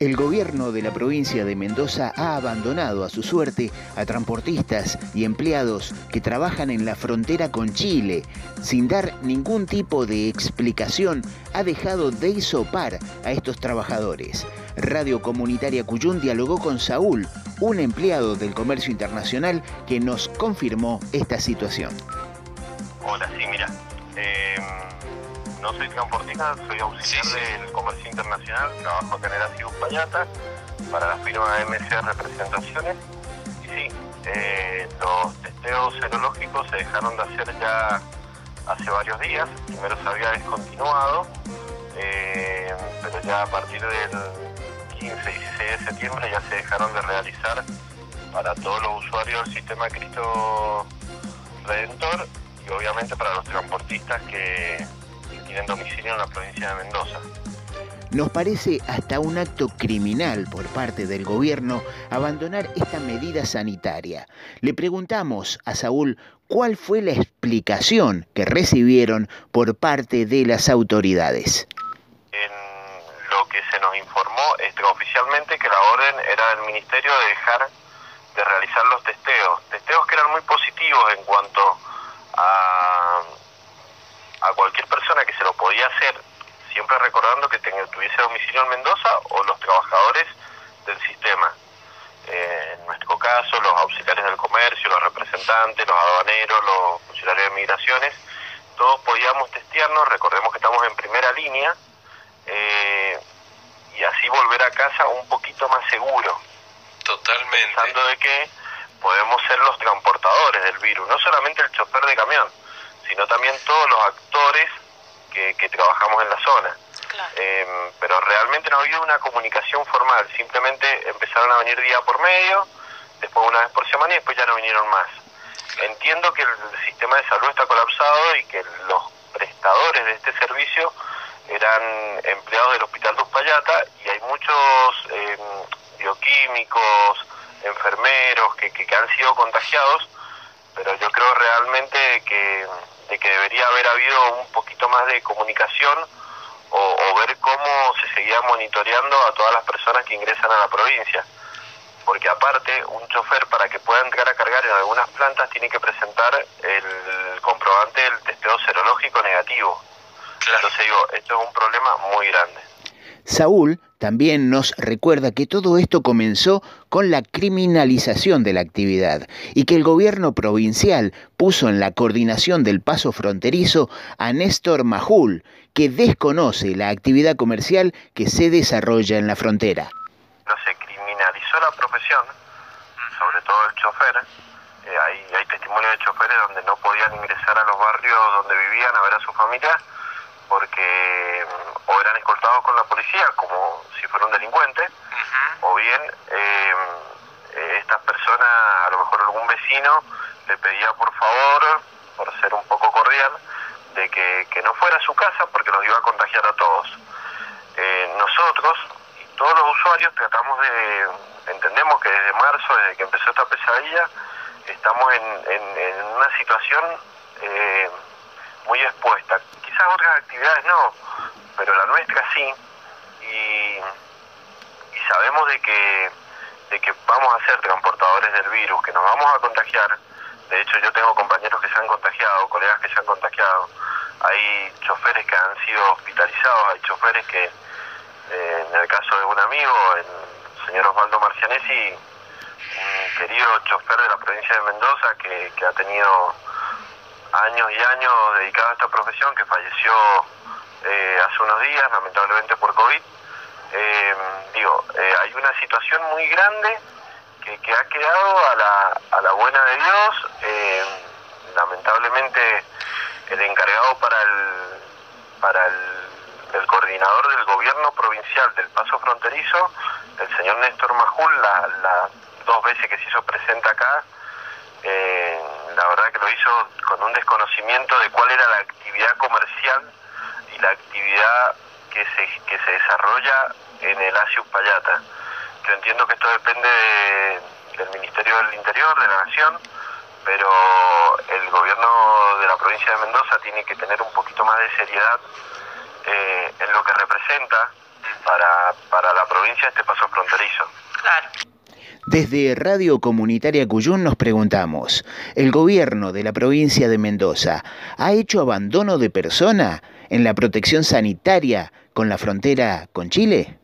El gobierno de la provincia de Mendoza ha abandonado a su suerte a transportistas y empleados que trabajan en la frontera con Chile. Sin dar ningún tipo de explicación, ha dejado de isopar a estos trabajadores. Radio Comunitaria Cuyún dialogó con Saúl, un empleado del comercio internacional que nos confirmó esta situación. Hola, sí, mira. Em, no soy transportista, soy auxiliar del comercio internacional, trabajo acá en el Payata para la firma MC Representaciones. Y sí, eh, los testeos serológicos se dejaron de hacer ya hace varios días. Primero se había descontinuado, eh, pero ya a partir del 15 y 16 de septiembre ya se dejaron de realizar para todos los usuarios del sistema Cristo Redentor y obviamente para los transportistas que tienen domicilio en la provincia de Mendoza. Nos parece hasta un acto criminal por parte del gobierno abandonar esta medida sanitaria. Le preguntamos a Saúl cuál fue la explicación que recibieron por parte de las autoridades. En lo que se nos informó oficialmente que la orden era del ministerio de dejar de realizar los testeos, testeos que eran muy positivos en cuanto a a cualquier persona que se lo podía hacer, siempre recordando que tuviese domicilio en Mendoza o los trabajadores del sistema. Eh, en nuestro caso, los auxiliares del comercio, los representantes, los aduaneros, los funcionarios de migraciones, todos podíamos testearnos, recordemos que estamos en primera línea, eh, y así volver a casa un poquito más seguro. Totalmente. Pensando de que podemos ser los transportadores del virus, no solamente el chofer de camión sino también todos los actores que, trabajamos en la zona. Em, pero realmente no ha habido una comunicación formal, simplemente empezaron a venir día por medio, después una vez por semana y después ya no vinieron más. Entiendo que el sistema de salud está colapsado y que los prestadores de este servicio eran empleados del Hospital de Uspallata y hay muchos em, bioquímicos, enfermeros que, que han sido contagiados, pero yo creo realmente que de que debería haber habido un poquito más de comunicación o, ver cómo se seguía monitoreando a todas las personas que ingresan a la provincia. Porque aparte, un chofer para que pueda entrar a cargar en algunas plantas tiene que presentar el comprobante del testeo serológico negativo. Entonces digo, esto es un problema muy grande. Saúl también nos recuerda que todo esto comenzó con la criminalización de la actividad y que el gobierno provincial puso en la coordinación del paso fronterizo a Néstor Majul, que desconoce la actividad comercial que se desarrolla en la frontera. No se criminalizó la profesión, sobre todo el chofer. Eh, hay, hay testimonios de choferes donde no podían ingresar a los barrios donde vivían a ver a su familia porque mm, o eran escoltados con la policía como si fuera un delincuente, o bien eh, eh, estas personas, a lo mejor algún vecino, le pedía por favor, por ser un poco cordial, de que, no fuera a su casa porque nos iba a contagiar a todos. Eh, nosotros y todos los usuarios tratamos de, entendemos que desde marzo, desde que empezó esta pesadilla, estamos en, en, una situación muy expuesta otras actividades no, pero la nuestra sí. Y, sabemos de que, de que vamos a ser transportadores del virus, que nos vamos a contagiar. De hecho, yo tengo compañeros que se han contagiado, colegas que se han contagiado. Hay choferes que han sido hospitalizados, hay choferes que, eh, en el caso de un amigo, el señor Osvaldo Marcianesi, un querido chofer de la provincia de Mendoza que, que ha tenido años y años dedicado a esta profesión, que falleció eh, hace unos días, lamentablemente por COVID. Eh, digo, eh, hay una situación muy grande que, que ha quedado a la, a la buena de Dios. lamentablemente el encargado para el, para el, coordinador del gobierno provincial del paso fronterizo, el señor Néstor Majul, las la dos veces que se hizo presente acá, la verdad que lo hizo con un desconocimiento de cuál era la actividad comercial y la actividad que se, que se desarrolla en el Asia Payata. Yo entiendo que esto depende del Ministerio del Interior, de la Nación, pero el gobierno de la provincia de Mendoza tiene que tener un poquito más de seriedad eh, en lo que representa para, para la provincia este paso fronterizo. Claro. Desde Radio Comunitaria Cuyún nos preguntamos, ¿el gobierno de la provincia de Mendoza ha hecho abandono de persona en la protección sanitaria con la frontera con Chile?